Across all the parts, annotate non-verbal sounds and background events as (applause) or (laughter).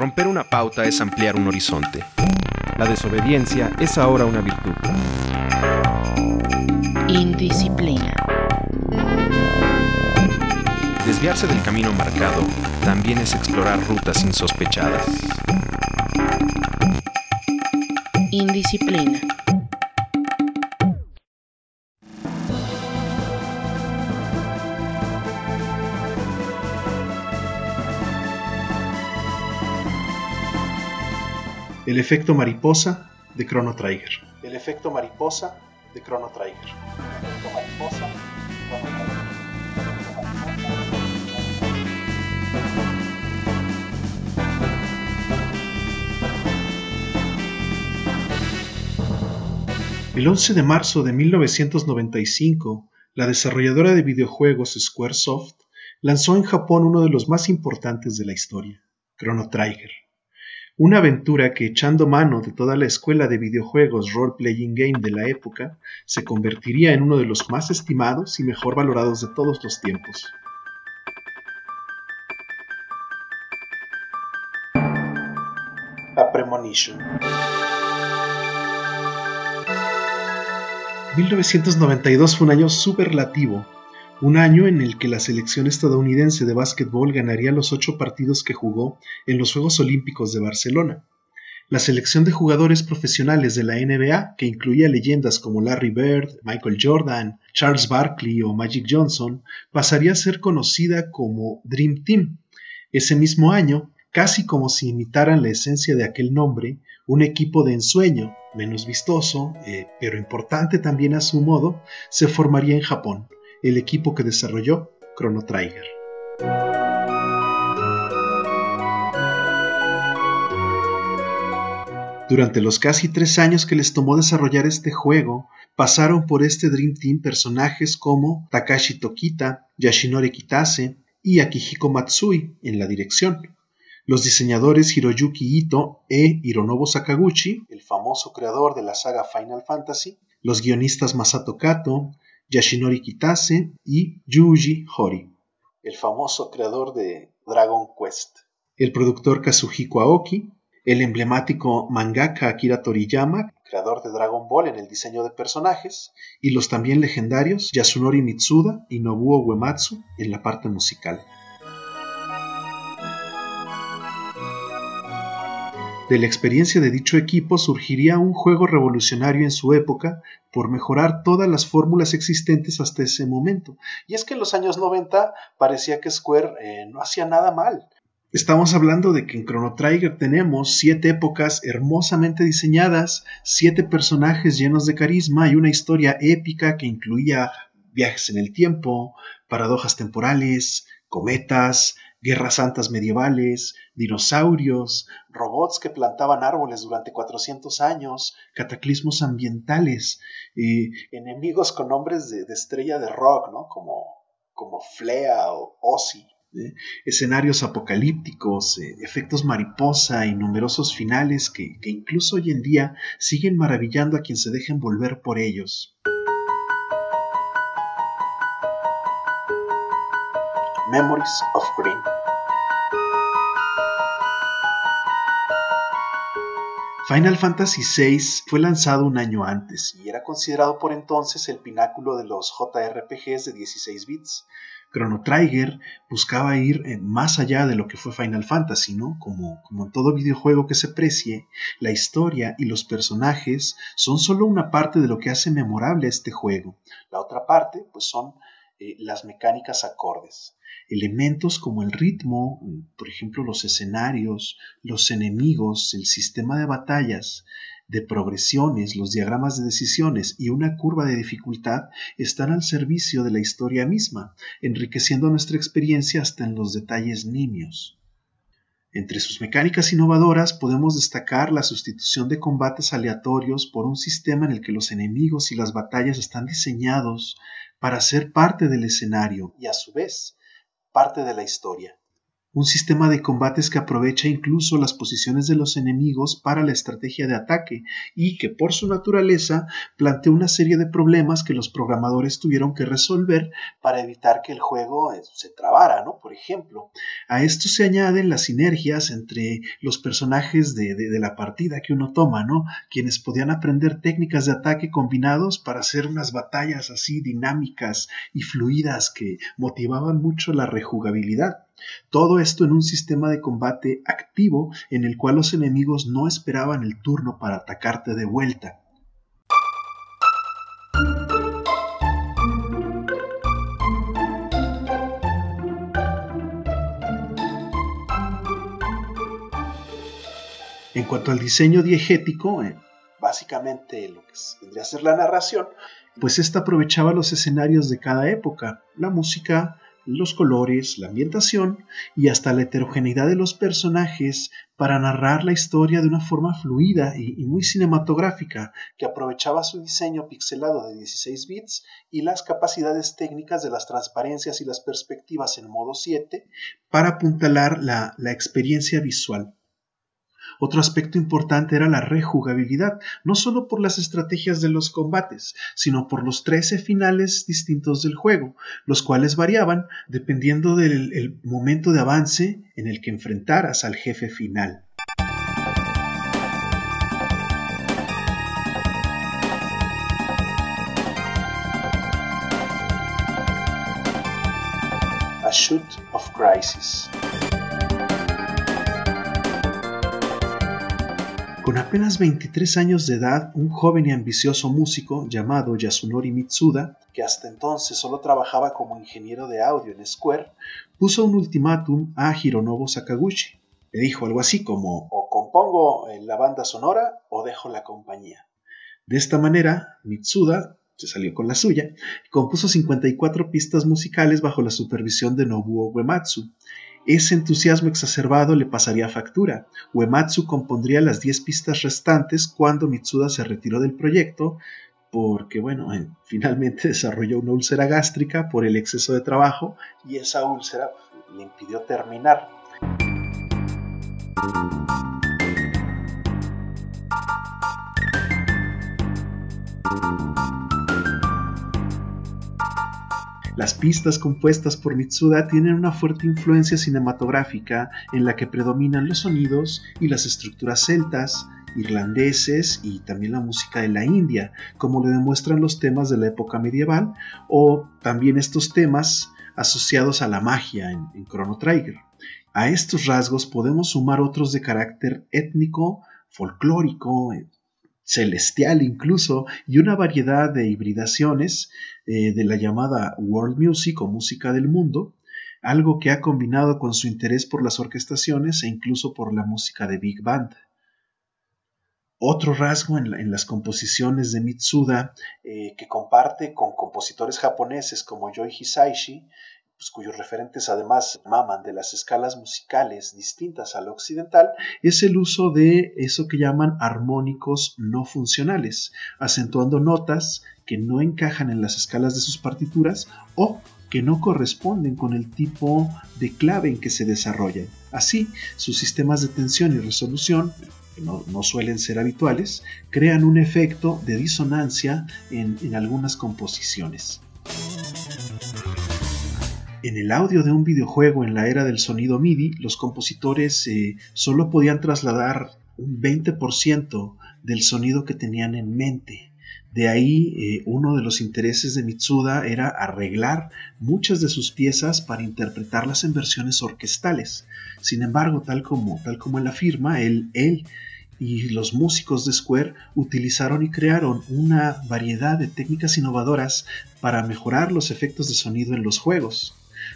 Romper una pauta es ampliar un horizonte. La desobediencia es ahora una virtud. Indisciplina. Desviarse del camino marcado también es explorar rutas insospechadas. Indisciplina. Efecto mariposa de Chrono Trigger. El efecto mariposa de Chrono Trigger. El efecto mariposa de Chrono Trigger. El 11 de marzo de 1995, la desarrolladora de videojuegos Squaresoft lanzó en Japón uno de los más importantes de la historia, Chrono Trigger. Una aventura que, echando mano de toda la escuela de videojuegos role-playing game de la época, se convertiría en uno de los más estimados y mejor valorados de todos los tiempos. A Premonition. 1992 fue un año superlativo, un año en el que la selección estadounidense de básquetbol ganaría los ocho partidos que jugó en los Juegos Olímpicos de Barcelona. La selección de jugadores profesionales de la NBA, que incluía leyendas como Larry Bird, Michael Jordan, Charles Barkley o Magic Johnson, pasaría a ser conocida como Dream Team. Ese mismo año, casi como si imitaran la esencia de aquel nombre, un equipo de ensueño, menos vistoso, eh, pero importante también a su modo, se formaría en Japón, el equipo que desarrolló Chrono Trigger. Durante los casi tres años que les tomó desarrollar este juego, pasaron por este Dream Team personajes como Takashi Tokita, Yashinori Kitase y Akihiko Matsui en la dirección. Los diseñadores Hiroyuki Ito e Hironobu Sakaguchi, el famoso creador de la saga Final Fantasy, los guionistas Masato Kato, Yashinori Kitase y Yuji Hori, el famoso creador de Dragon Quest, el productor Kazuhiko Aoki, el emblemático mangaka Akira Toriyama, creador de Dragon Ball en el diseño de personajes, y los también legendarios Yasunori Mitsuda y Nobuo Uematsu en la parte musical. De la experiencia de dicho equipo surgiría un juego revolucionario en su época por mejorar todas las fórmulas existentes hasta ese momento. Y es que en los años 90 parecía que Square eh, no hacía nada mal. Estamos hablando de que en Chrono Trigger tenemos siete épocas hermosamente diseñadas, siete personajes llenos de carisma y una historia épica que incluía viajes en el tiempo, paradojas temporales, cometas, guerras santas medievales, dinosaurios, robots que plantaban árboles durante 400 años, cataclismos ambientales, enemigos con nombres de, de, estrella de rock, ¿no? Como, como Flea o Ozzy. ¿eh? escenarios apocalípticos, eh, efectos mariposa y numerosos finales que, que incluso hoy en día siguen maravillando a quien se deja envolver por ellos. Memories of Green. Final Fantasy VI fue lanzado un año antes y era considerado por entonces el pináculo de los JRPGs de 16 bits. Chrono Trigger buscaba ir más allá de lo que fue Final Fantasy, ¿no? Como, en todo videojuego que se precie, la historia y los personajes son solo una parte de lo que hace memorable este juego. La otra parte, pues son eh, las mecánicas acordes. Elementos como el ritmo, por ejemplo los escenarios, los enemigos, el sistema de batallas, de progresiones, los diagramas de decisiones y una curva de dificultad están al servicio de la historia misma, enriqueciendo nuestra experiencia hasta en los detalles nimios. Entre sus mecánicas innovadoras podemos destacar la sustitución de combates aleatorios por un sistema en el que los enemigos y las batallas están diseñados para ser parte del escenario y a su vez parte de la historia. Un sistema de combates que aprovecha incluso las posiciones de los enemigos para la estrategia de ataque y que por su naturaleza plantea una serie de problemas que los programadores tuvieron que resolver para evitar que el juego eh, se trabara, ¿no? Por ejemplo, a esto se añaden las sinergias entre los personajes de, de la partida que uno toma, ¿no? Quienes podían aprender técnicas de ataque combinados para hacer unas batallas así dinámicas y fluidas que motivaban mucho la rejugabilidad. Todo esto en un sistema de combate activo en el cual los enemigos no esperaban el turno para atacarte de vuelta. En cuanto al diseño diegético, eh, básicamente lo que vendría a ser la narración, pues esta aprovechaba los escenarios de cada época, la música, los colores, la ambientación y hasta la heterogeneidad de los personajes para narrar la historia de una forma fluida y, muy cinematográfica que aprovechaba su diseño pixelado de 16 bits y las capacidades técnicas de las transparencias y las perspectivas en modo 7 para apuntalar la experiencia visual. Otro aspecto importante era la rejugabilidad, no solo por las estrategias de los combates, sino por los 13 finales distintos del juego, los cuales variaban dependiendo del momento de avance en el que enfrentaras al jefe final. A Shoot of Crisis. Con apenas 23 años de edad, un joven y ambicioso músico llamado Yasunori Mitsuda, que hasta entonces solo trabajaba como ingeniero de audio en Square, puso un ultimátum a Hironobu Sakaguchi. Le dijo algo así como o compongo la banda sonora o dejo la compañía. De esta manera, Mitsuda se salió con la suya y compuso 54 pistas musicales bajo la supervisión de Nobuo Uematsu, ese entusiasmo exacerbado le pasaría factura. Uematsu compondría las 10 pistas restantes cuando Mitsuda se retiró del proyecto porque, bueno, finalmente (laughs) desarrolló una úlcera gástrica por el exceso de trabajo y esa úlcera le impidió terminar. Las pistas compuestas por Mitsuda tienen una fuerte influencia cinematográfica en la que predominan los sonidos y las estructuras celtas, irlandeses y también la música de la India, como le demuestran los temas de la época medieval o también estos temas asociados a la magia en, en Chrono Trigger. A estos rasgos podemos sumar otros de carácter étnico, folclórico, celestial incluso, y una variedad de hibridaciones eh, de la llamada world music o música del mundo, algo que ha combinado con su interés por las orquestaciones e incluso por la música de big band. Otro rasgo en, las composiciones de Mitsuda eh, que comparte con compositores japoneses como Yoi Hisaishi cuyos referentes además maman de las escalas musicales distintas al occidental, es el uso de eso que llaman armónicos no funcionales, acentuando notas que no encajan en las escalas de sus partituras o que no corresponden con el tipo de clave en que se desarrollan. Así, sus sistemas de tensión y resolución, que no, suelen ser habituales, crean un efecto de disonancia en algunas composiciones. En el audio de un videojuego en la era del sonido MIDI, los compositores eh, solo podían trasladar un 20% del sonido que tenían en mente. De ahí eh, uno de los intereses de Mitsuda era arreglar muchas de sus piezas para interpretarlas en versiones orquestales. Sin embargo, tal como, tal como él afirma, él, él y los músicos de Square utilizaron y crearon una variedad de técnicas innovadoras para mejorar los efectos de sonido en los juegos.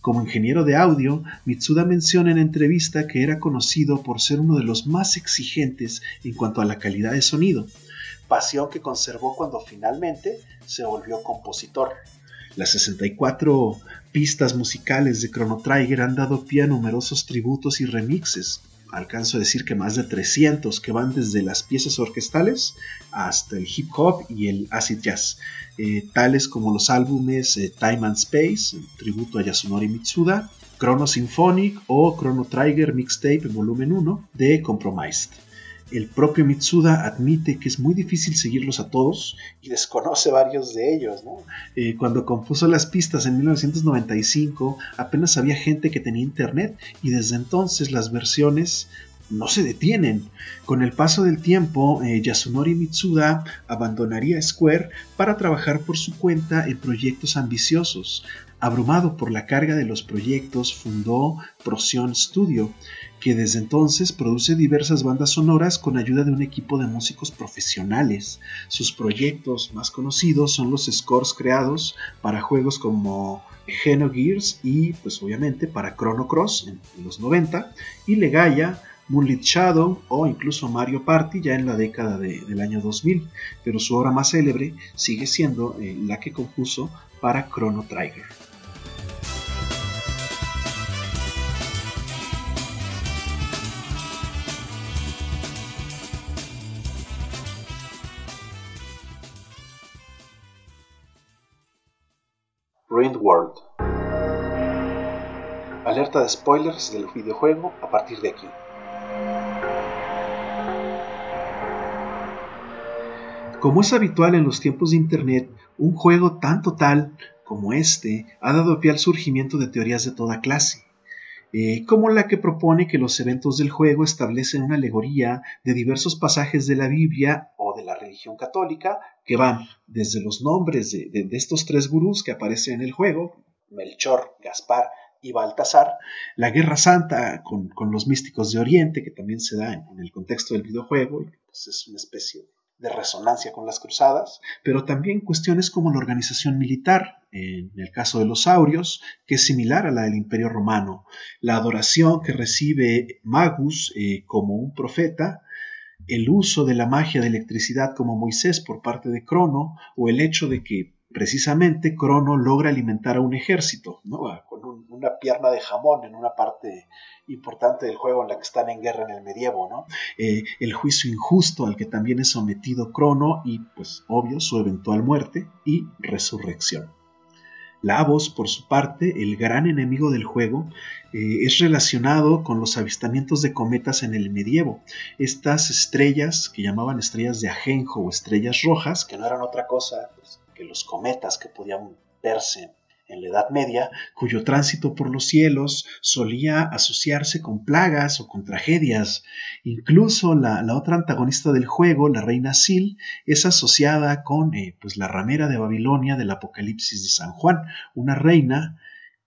Como ingeniero de audio, Mitsuda menciona en entrevista que era conocido por ser uno de los más exigentes en cuanto a la calidad de sonido, pasión que conservó cuando finalmente se volvió compositor. Las 64 pistas musicales de Chrono Trigger han dado pie a numerosos tributos y remixes. Alcanzo a decir que más de 300 que van desde las piezas orquestales hasta el hip hop y el acid jazz, eh, tales como los álbumes eh, Time and Space, tributo a Yasunori Mitsuda, Chrono Symphonic o Chrono Trigger Mixtape Volumen 1 de Compromised. El propio Mitsuda admite que es muy difícil seguirlos a todos y desconoce varios de ellos. Eh, cuando compuso las pistas en 1995 apenas había gente que tenía internet y desde entonces las versiones no se detienen. Con el paso del tiempo, eh, Yasunori Mitsuda abandonaría Square para trabajar por su cuenta en proyectos ambiciosos. Abrumado por la carga de los proyectos, fundó Procyon Studio, que desde entonces produce diversas bandas sonoras con ayuda de un equipo de músicos profesionales. Sus proyectos más conocidos son los scores creados para juegos como Xenogears y pues obviamente para Chrono Cross en, los 90 y Legaia, Moonlit Shadow o incluso Mario Party ya en la década del año 2000, pero su obra más célebre sigue siendo eh, la que compuso para Chrono Trigger. De spoilers del videojuego a partir de aquí. Como es habitual en los tiempos de Internet, un juego tan total como este ha dado pie al surgimiento de teorías de toda clase, eh, como la que propone que los eventos del juego establecen una alegoría de diversos pasajes de la Biblia o de la religión católica que van desde los nombres de, estos tres gurús que aparecen en el juego, Melchor, Gaspar y Baltasar, la Guerra Santa con, los místicos de Oriente, que también se da en, el contexto del videojuego, y pues es una especie de resonancia con las cruzadas, pero también cuestiones como la organización militar, en el caso de los saurios, que es similar a la del Imperio Romano, la adoración que recibe Magus eh, como un profeta, el uso de la magia de electricidad como Moisés por parte de Crono o el hecho de que precisamente Crono logra alimentar a un ejército, con una pierna de jamón en una parte importante del juego en la que están en guerra en el medievo, ¿no? Eh, el juicio injusto al que también es sometido Crono y, pues, obvio, su eventual muerte y resurrección. Lavos, por su parte, el gran enemigo del juego, eh, es relacionado con los avistamientos de cometas en el medievo. Estas estrellas, que llamaban estrellas de ajenjo o estrellas rojas, que no eran otra cosa pues, que los cometas que podían verse en la Edad Media, cuyo tránsito por los cielos solía asociarse con plagas o con tragedias. Incluso la, otra antagonista del juego, la reina Sil, es asociada con eh, pues, la ramera de Babilonia del Apocalipsis de San Juan, una reina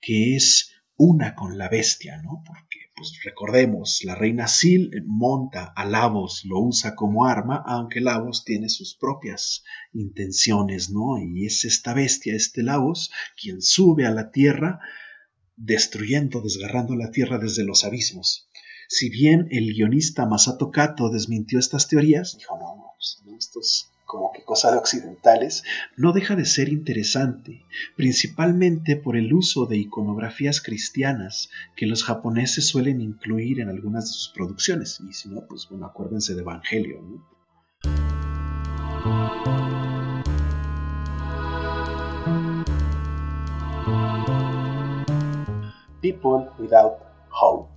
que es una con la bestia, ¿no? Porque pues recordemos, la reina Sil monta a Lavos, lo usa como arma, aunque Lavos tiene sus propias intenciones, ¿no? Y es esta bestia, este Lavos, quien sube a la tierra, destruyendo, desgarrando la tierra desde los abismos. Si bien el guionista Masato Kato desmintió estas teorías, dijo, no, no, pues, estos como que cosa de occidentales, no deja de ser interesante, principalmente por el uso de iconografías cristianas que los japoneses suelen incluir en algunas de sus producciones. Y si no, pues bueno, acuérdense de Evangelio. People without hope.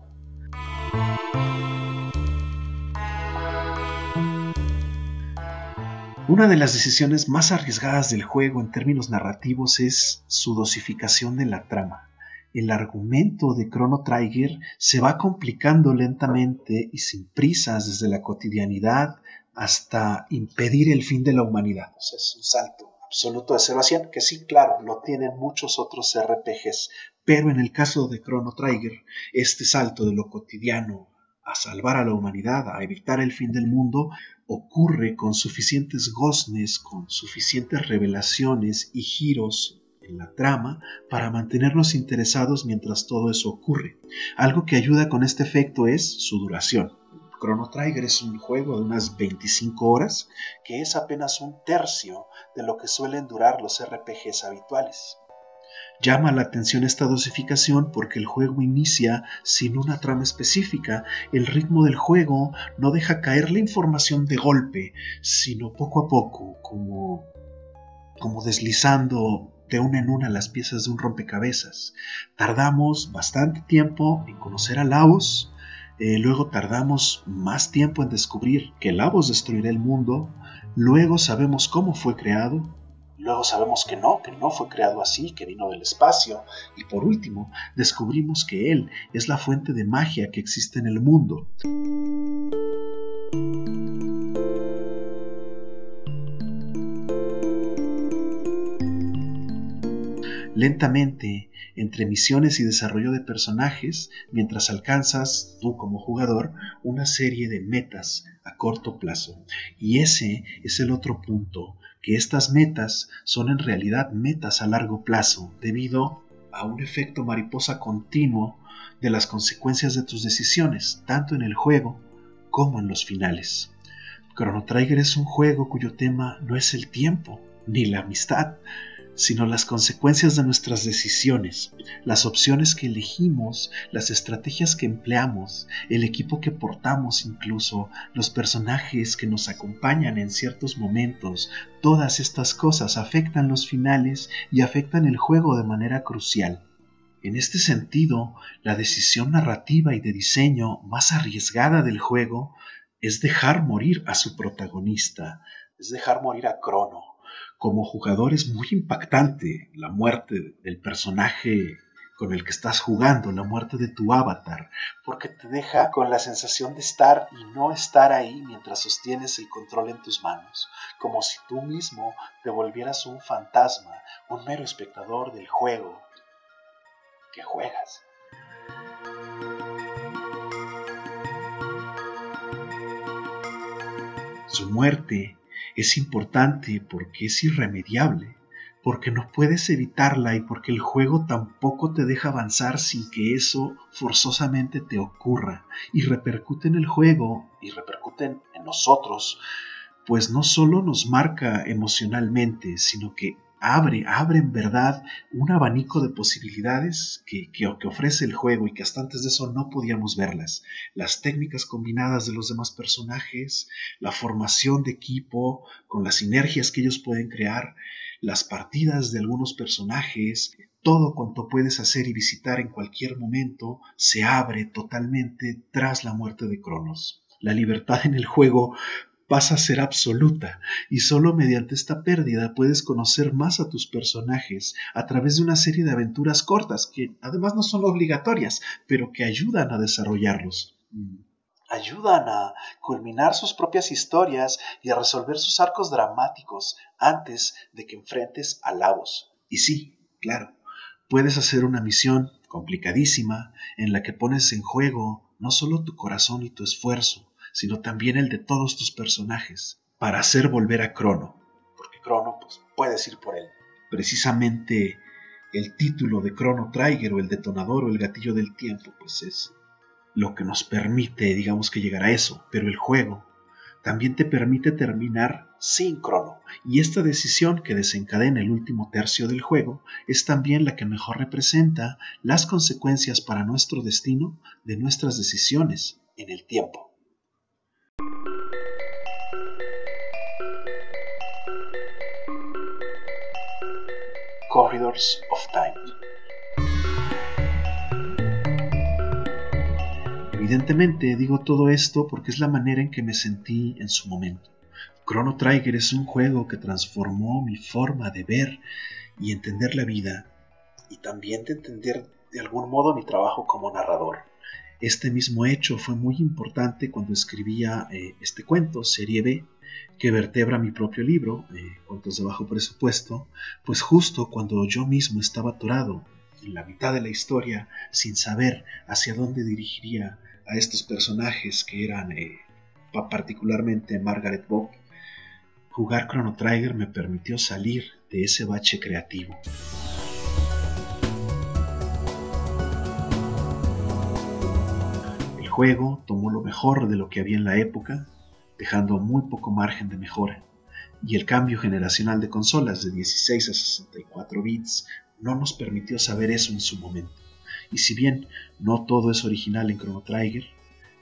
Una de las decisiones más arriesgadas del juego en términos narrativos es su dosificación de la trama. El argumento de Chrono Trigger se va complicando lentamente y sin prisas desde la cotidianidad hasta impedir el fin de la humanidad. es un salto absoluto de 0 a 100, que sí, claro, lo tienen muchos otros RPGs, pero en el caso de Chrono Trigger, este salto de lo cotidiano a salvar a la humanidad, a evitar el fin del mundo, ocurre con suficientes goznes, con suficientes revelaciones y giros en la trama para mantenernos interesados mientras todo eso ocurre. Algo que ayuda con este efecto es su duración. Chrono Trigger es un juego de unas 25 horas, que es apenas un tercio de lo que suelen durar los RPGs habituales. Llama la atención esta dosificación porque el juego inicia sin una trama específica. El ritmo del juego no deja caer la información de golpe, sino poco a poco, como, como deslizando de una en una las piezas de un rompecabezas. Tardamos bastante tiempo en conocer a Lavos, eh, luego tardamos más tiempo en descubrir que Lavos destruirá el mundo, luego sabemos cómo fue creado, Luego sabemos que no, que no fue creado así, que vino del espacio. Y por último, descubrimos que Él es la fuente de magia que existe en el mundo. Lentamente, entre misiones y desarrollo de personajes, mientras alcanzas, tú como jugador, una serie de metas a corto plazo. Y ese es el otro punto que estas metas son en realidad metas a largo plazo debido a un efecto mariposa continuo de las consecuencias de tus decisiones, tanto en el juego como en los finales. Chrono Trigger es un juego cuyo tema no es el tiempo ni la amistad, sino las consecuencias de nuestras decisiones, las opciones que elegimos, las estrategias que empleamos, el equipo que portamos incluso, los personajes que nos acompañan en ciertos momentos, todas estas cosas afectan los finales y afectan el juego de manera crucial. En este sentido, la decisión narrativa y de diseño más arriesgada del juego es dejar morir a su protagonista, es dejar morir a Crono, como jugador es muy impactante la muerte del personaje con el que estás jugando, la muerte de tu avatar, porque te deja con la sensación de estar y no estar ahí mientras sostienes el control en tus manos, como si tú mismo te volvieras un fantasma, un mero espectador del juego que juegas. Su muerte es importante porque es irremediable, porque no puedes evitarla y porque el juego tampoco te deja avanzar sin que eso forzosamente te ocurra y repercute en el juego y repercute en nosotros, pues no solo nos marca emocionalmente, sino que abre, abre en verdad un abanico de posibilidades que, que, ofrece el juego y que hasta antes de eso no podíamos verlas. Las técnicas combinadas de los demás personajes, la formación de equipo, con las sinergias que ellos pueden crear, las partidas de algunos personajes, todo cuanto puedes hacer y visitar en cualquier momento se abre totalmente tras la muerte de Cronos. La libertad en el juego pasa a ser absoluta y solo mediante esta pérdida puedes conocer más a tus personajes a través de una serie de aventuras cortas que además no son obligatorias, pero que ayudan a desarrollarlos. Mm. Ayudan a culminar sus propias historias y a resolver sus arcos dramáticos antes de que enfrentes a Lavos. Y sí, claro, puedes hacer una misión complicadísima en la que pones en juego no solo tu corazón y tu esfuerzo, sino también el de todos tus personajes, para hacer volver a Crono, porque Crono pues, puedes ir por él. Precisamente el título de Chrono Trigger o el detonador o el gatillo del tiempo, pues es lo que nos permite, digamos que llegar a eso, pero el juego también te permite terminar sin crono. Y esta decisión que desencadena el último tercio del juego es también la que mejor representa las consecuencias para nuestro destino de nuestras decisiones en el tiempo. Corridors of Time. Evidentemente digo todo esto porque es la manera en que me sentí en su momento. Chrono Trigger es un juego que transformó mi forma de ver y entender la vida y también de entender de algún modo mi trabajo como narrador. Este mismo hecho fue muy importante cuando escribía eh, este cuento, Serie B, que vertebra mi propio libro, eh, Cuentos de Bajo Presupuesto, pues justo cuando yo mismo estaba atorado en la mitad de la historia sin saber hacia dónde dirigiría a estos personajes que eran eh, particularmente Margaret Bob, jugar Chrono Trigger me permitió salir de ese bache creativo. El juego tomó lo mejor de lo que había en la época, dejando muy poco margen de mejora, y el cambio generacional de consolas de 16 a 64 bits no nos permitió saber eso en su momento. Y si bien no todo es original en Chrono Trigger,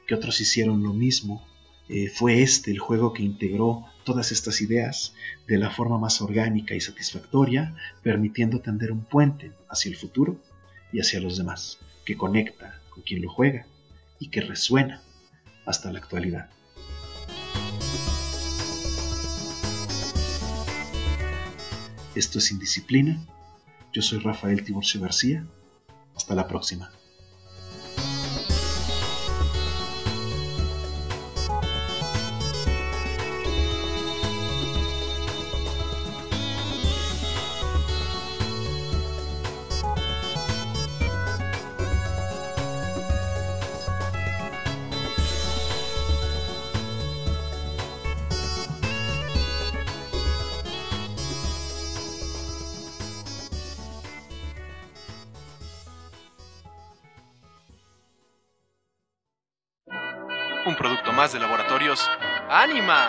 que otros hicieron lo mismo, eh, fue este el juego que integró todas estas ideas de la forma más orgánica y satisfactoria, permitiendo tender un puente hacia el futuro y hacia los demás, que conecta con quien lo juega y que resuena hasta la actualidad. Esto es Indisciplina. Yo soy Rafael Tiburcio García. Hasta la próxima. Un producto más de laboratorios Anima.